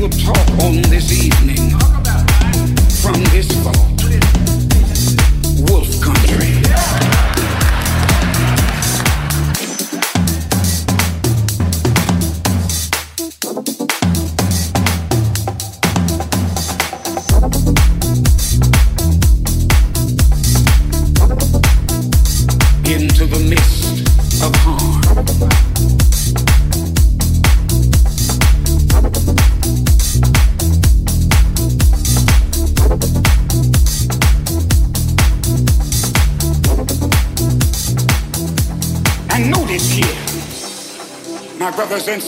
Would talk on this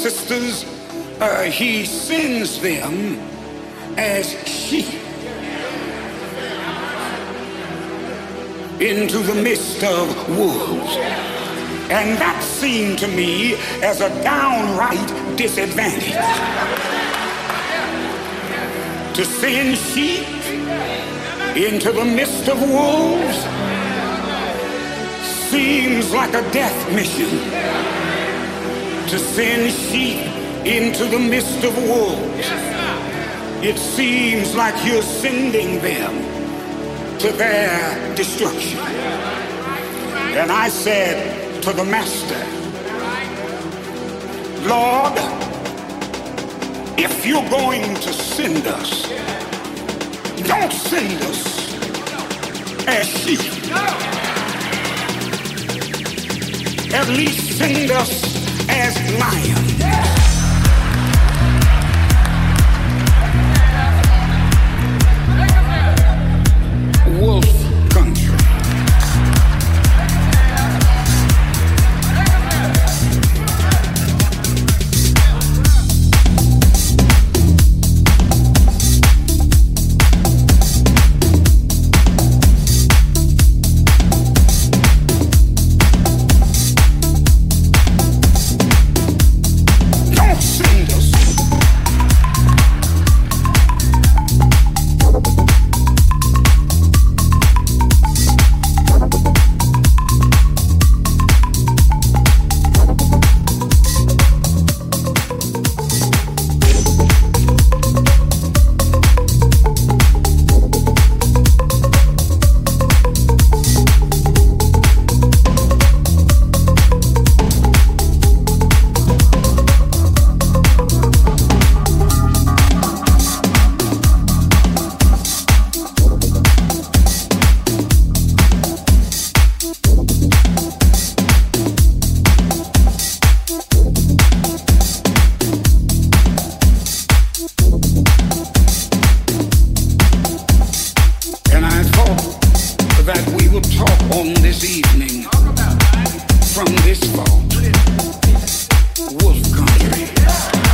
sisters, uh, he sends them as sheep into the midst of wolves. And that seemed to me as a downright disadvantage. To send sheep into the midst of wolves seems like a death mission to send sheep into the midst of wolves. It seems like you're sending them to their destruction. And I said to the master, Lord, if you're going to send us, don't send us as sheep. At least send us as lions. will talk on this evening from this fall, Wolf Country.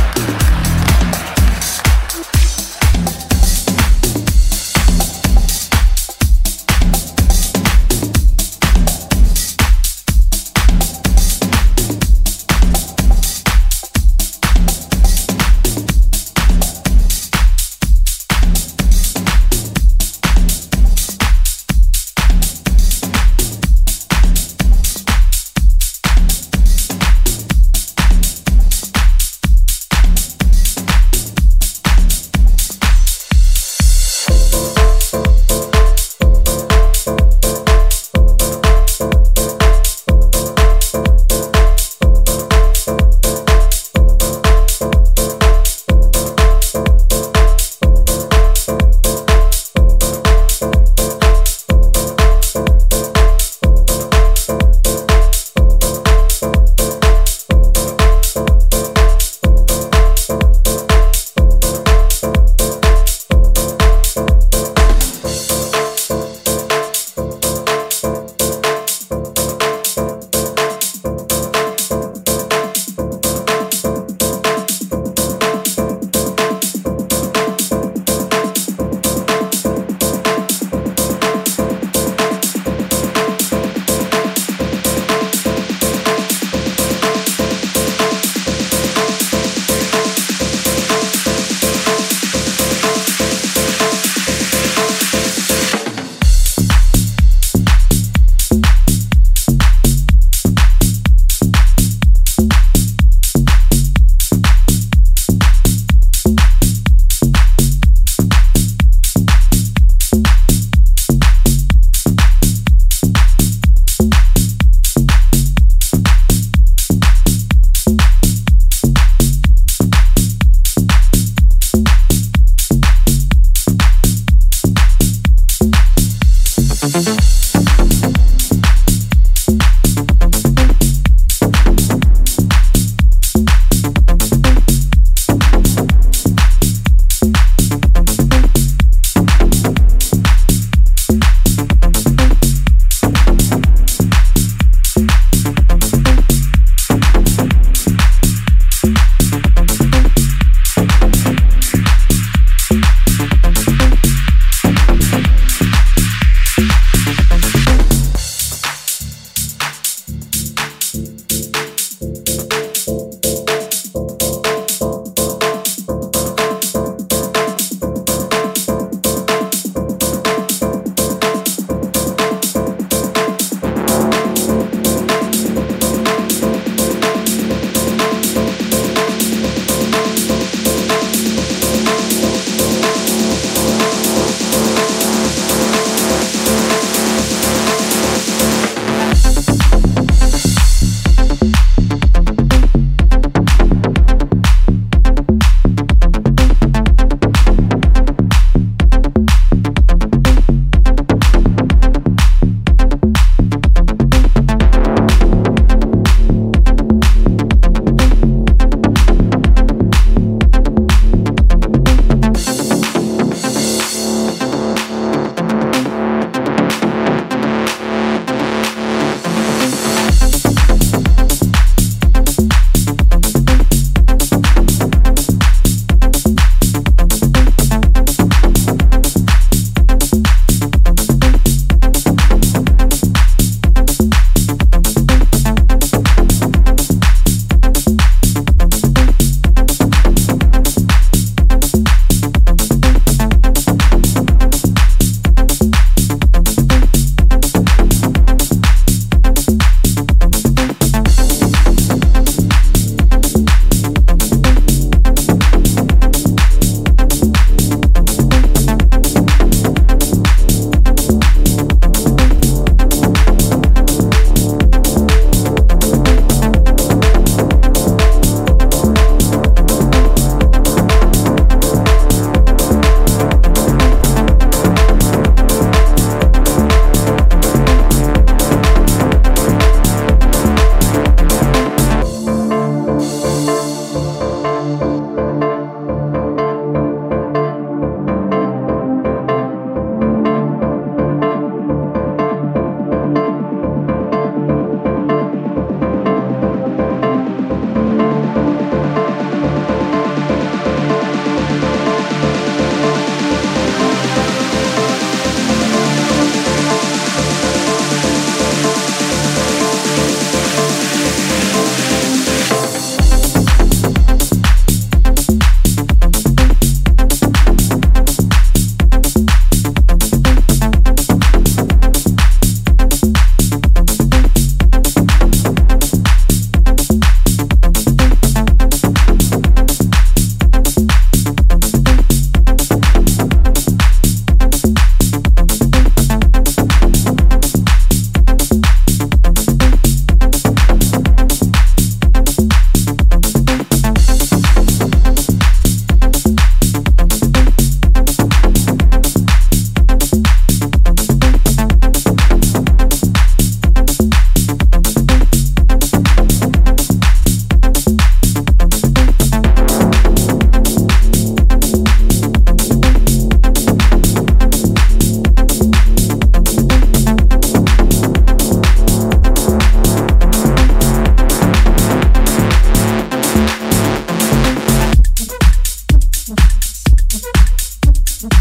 Thank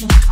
you.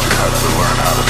you have to learn how to